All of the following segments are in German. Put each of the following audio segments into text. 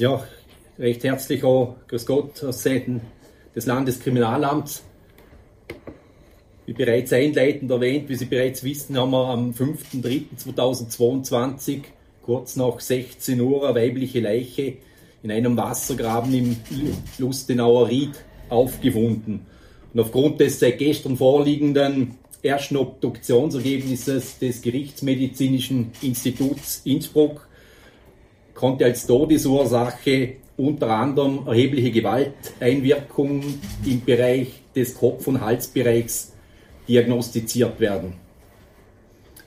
Ja, recht herzlich auch Grüß Gott aus Seiten des Landeskriminalamts. Wie bereits einleitend erwähnt, wie Sie bereits wissen, haben wir am 5.3.2022 kurz nach 16 Uhr eine weibliche Leiche in einem Wassergraben im Lustenauer Ried aufgefunden. Und aufgrund des seit gestern vorliegenden ersten Obduktionsergebnisses des Gerichtsmedizinischen Instituts Innsbruck konnte als Todesursache unter anderem erhebliche Gewalteinwirkung im Bereich des Kopf- und Halsbereichs diagnostiziert werden.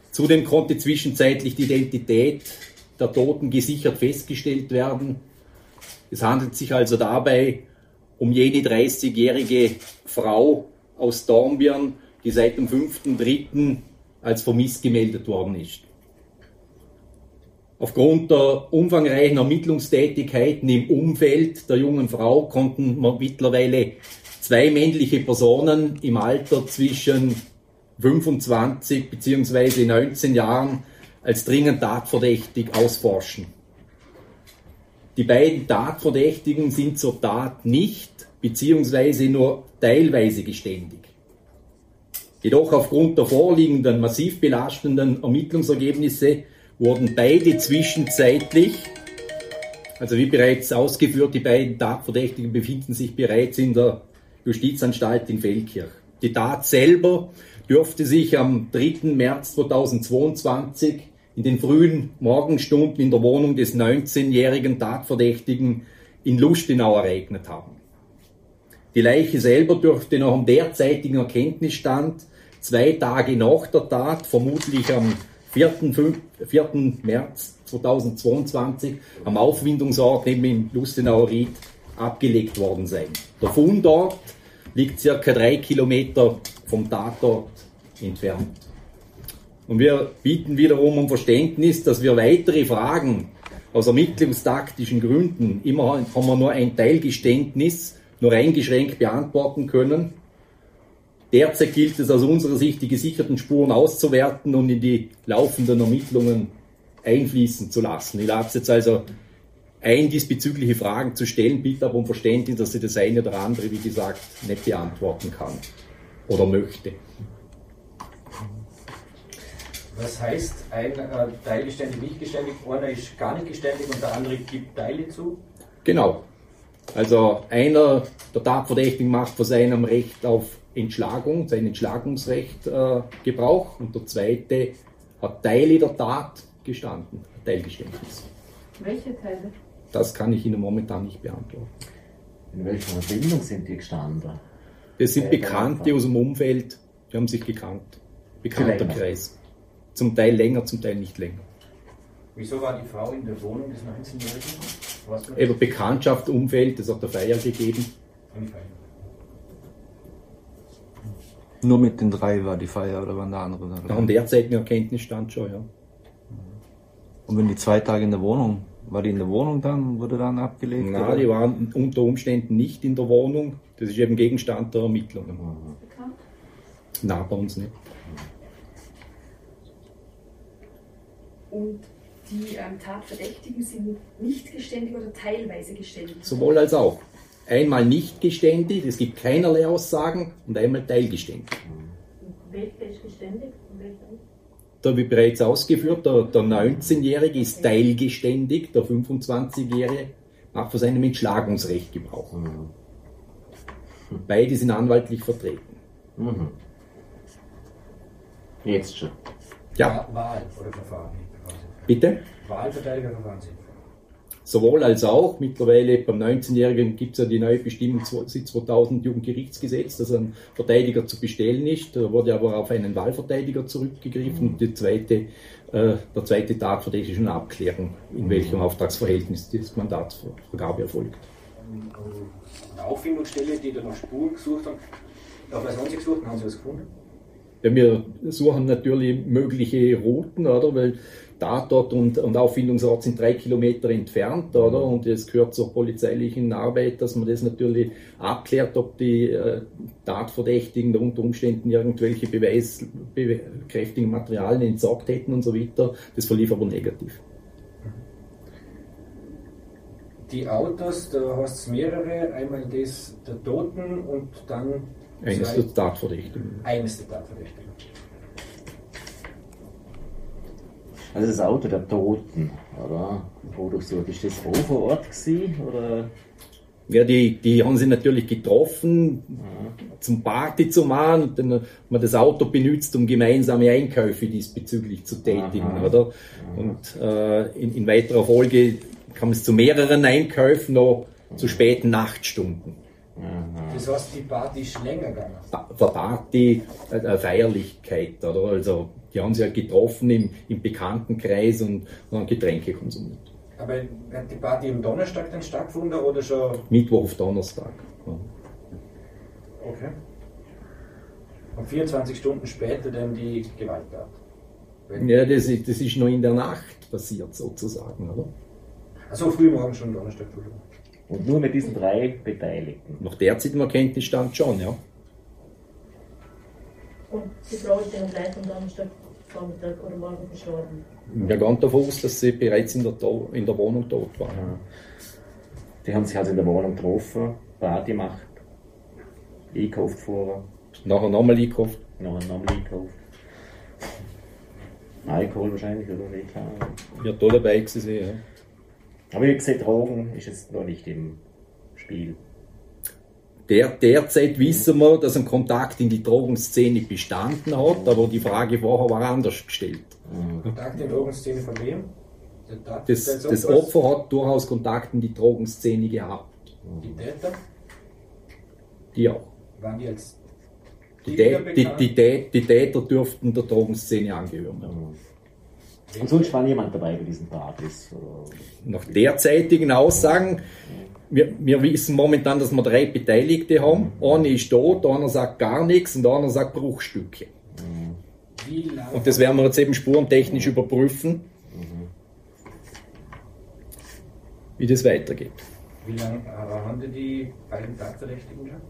Zudem konnte zwischenzeitlich die Identität der Toten gesichert festgestellt werden. Es handelt sich also dabei um jene 30-jährige Frau aus Dornbirn, die seit dem 5.3. als vermisst gemeldet worden ist. Aufgrund der umfangreichen Ermittlungstätigkeiten im Umfeld der jungen Frau konnten mittlerweile zwei männliche Personen im Alter zwischen 25 bzw. 19 Jahren als dringend tatverdächtig ausforschen. Die beiden Tatverdächtigen sind zur Tat nicht bzw. nur teilweise geständig. Jedoch aufgrund der vorliegenden massiv belastenden Ermittlungsergebnisse wurden beide zwischenzeitlich, also wie bereits ausgeführt, die beiden Tatverdächtigen befinden sich bereits in der Justizanstalt in Feldkirch. Die Tat selber dürfte sich am 3. März 2022 in den frühen Morgenstunden in der Wohnung des 19-jährigen Tatverdächtigen in Lustenau ereignet haben. Die Leiche selber dürfte nach dem derzeitigen Erkenntnisstand zwei Tage nach der Tat, vermutlich am 4. 4. März 2022, am Aufwindungsort neben im Lustenauer Ried abgelegt worden sein. Der Fundort liegt circa drei Kilometer vom Tatort entfernt. Und wir bieten wiederum um Verständnis, dass wir weitere Fragen aus ermittlungstaktischen Gründen, immer haben wir nur ein Teilgeständnis, nur eingeschränkt beantworten können. Derzeit gilt es aus unserer Sicht, die gesicherten Spuren auszuwerten und in die laufenden Ermittlungen einfließen zu lassen. Ich lade jetzt also ein, diesbezügliche Fragen zu stellen, bitte aber um Verständnis, dass ich das eine oder andere, wie gesagt, nicht beantworten kann oder möchte. Was heißt ein äh, Teil geständig, nicht geständig? Einer ist gar nicht geständig und der andere gibt Teile zu? Genau. Also einer der Tatverdächtigen macht von seinem Recht auf Entschlagung, sein Entschlagungsrecht äh, Gebrauch und der zweite hat Teile der Tat gestanden, Teilgeständnis. Welche Teile? Das kann ich Ihnen momentan nicht beantworten. In welcher Verbindung sind die gestanden? Das sind Äh, Bekannte aus dem Umfeld, die haben sich gekannt. Bekannter. Kreis. Zum Teil länger, zum Teil nicht länger. Wieso war die Frau in der Wohnung des 19-Jährigen? Was war Eben Bekanntschaft, Umfeld, das hat der Feier gegeben. Unfall. Nur mit den drei war die Feier oder waren da andere da? Nach dem derzeitigen Erkenntnisstand schon, ja. Und wenn die zwei Tage in der Wohnung, war die in der Wohnung dann, wurde dann abgelegt? Na, oder? die waren unter Umständen nicht in der Wohnung. Das ist eben Gegenstand der Ermittlungen. Bekannt? Na, bei uns nicht. Und die ähm, Tatverdächtigen sind nicht geständig oder teilweise geständig? Sowohl als auch. Einmal nicht geständig, es gibt keinerlei Aussagen, und einmal teilgeständig. Welcher ist geständig und welcher nicht? Da wie bereits ausgeführt, der, der 19-Jährige ist teilgeständig, der 25-Jährige macht von seinem Entschlagungsrecht Gebrauch. Mhm. Beide sind anwaltlich vertreten. Mhm. Jetzt schon. Ja, Wahl oder Verfahren? bitte? Wahlverteidiger Verfahren sind. Sowohl als auch. Mittlerweile beim 19-Jährigen gibt es ja die neue Bestimmung seit 2000 Jugendgerichtsgesetz, dass ein Verteidiger zu bestellen ist. Da wurde aber auf einen Wahlverteidiger zurückgegriffen. Und die zweite, äh, der zweite Tatverdächtige ist schon Abklärung, in welchem Auftragsverhältnis die Mandatsvergabe erfolgt. Eine Auffindungsstelle, die dann nach Spuren gesucht haben. Auf was haben Sie gesucht? Haben Sie was gefunden? Ja, wir suchen natürlich mögliche Routen, oder? Weil Tatort und, und Auffindungsort sind drei Kilometer entfernt, oder? Und es gehört zur polizeilichen Arbeit, dass man das natürlich abklärt, ob die äh, Tatverdächtigen unter Umständen irgendwelche beweiskräftigen Materialien entsorgt hätten und so weiter. Das verlief aber negativ. die Autos, da hast du mehrere, einmal das der Toten und dann Eines der Tatverdächtigen. eines der Tatverdächtigen. Also das Auto der Toten, oder? Wo du so, ist das auch vor Ort gewesen, oder? Ja, die, die haben sie natürlich getroffen, zum Party zu machen und dann hat man das Auto benutzt, um gemeinsame Einkäufe diesbezüglich zu tätigen, Aha. oder? Und äh, in, in weiterer Folge kam es zu mehreren Einkäufen, noch zu späten Nachtstunden. Das heißt, die Party ist länger gegangen. Für Party äh, eine Feierlichkeit, oder? Also, die haben sich halt getroffen im, im Bekanntenkreis und, und haben Getränke konsumiert. Aber hat die Party am Donnerstag dann stattgefunden oder schon? Mittwoch auf Donnerstag. Ja. Okay. Und 24 Stunden später dann die Gewalttat. Wenn- Ja, das, ist- das ist noch in der Nacht passiert, sozusagen, oder? Also früh morgen schon Donnerstag, Entschuldigung. Und nur mit diesen drei Beteiligten. Nach derzeitigem Kenntnisstand schon, ja. Und die Frau ist dann gleich am Donnerstag Vormittag oder morgen verstorben. Wir gehen davon aus, dass sie bereits in der, To- in der Wohnung tot war. Ja. Die haben sich also in der Wohnung getroffen, Party gemacht, einkauft vorher, Nachher nochmal eingekauft. noch einen Namen einkauft. Alkohol wahrscheinlich, oder wie klar. Ja, da dabei gewesen, ja. Aber wie gesagt, Drogen ist jetzt noch nicht im Spiel. Der, derzeit wissen wir, dass ein Kontakt in die Drogenszene bestanden hat, aber die Frage vorher war anders gestellt. Kontakt in Drogenszene von wem? Das, das? Opfer hat durchaus Kontakt in die Drogenszene gehabt. Die Täter? Die auch. Waren die als Die, Täter Tä- die, die, die Täter dürften der Drogenszene angehören. Ja. Und sonst war niemand dabei bei diesen Partys. Oder? Nach derzeitigen Aussagen, wir, wir wissen momentan, dass wir drei Beteiligte haben. Einer ist tot, einer sagt gar nichts und einer sagt Bruchstücke. Lange, Und das werden wir jetzt eben spurentechnisch überprüfen, wie das weitergeht. wie lange haben die, die beiden Tatverdächtigen schon?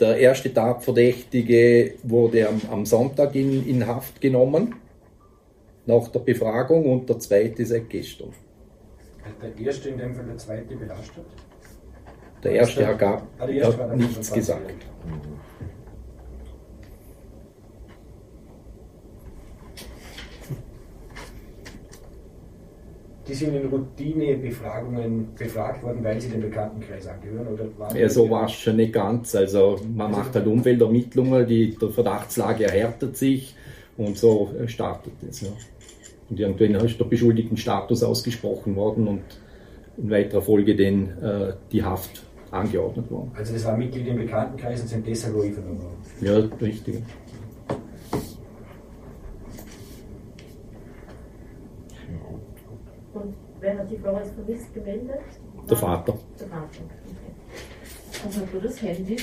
Der erste Tatverdächtige wurde am, am Sonntag in, in Haft genommen, nach der Befragung, und der zweite seit gestern. Hat der erste in dem Fall der zweite belastet? Der erste hat, gar, Ah, der erste hat der nichts 25. gesagt. Die sind in Routinebefragungen befragt worden, weil sie dem Bekanntenkreis angehören? Oder waren Ja, die- so war es schon nicht ganz. Also man macht halt Umweltermittlungen, die, der Verdachtslage erhärtet sich und so startet es. Ja. Und irgendwann ist der Beschuldigtenstatus ausgesprochen worden und in weiterer Folge den, äh, die Haft angeordnet worden. Also das waren Mitglieder im Bekanntenkreis und sind deshalb auch vernommen worden. Ja, richtig. Und wer hat die Frau als vermisst gemeldet? Der Vater. Der Vater. Okay. Also hat du das Handy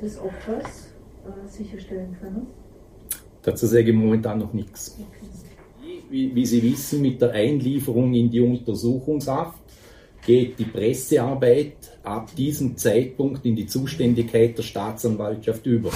des Opfers äh, sicherstellen können? Dazu sage ich momentan noch nichts. Wie, Sie wissen, mit der Einlieferung in die Untersuchungshaft geht die Pressearbeit ab diesem Zeitpunkt in die Zuständigkeit der Staatsanwaltschaft über.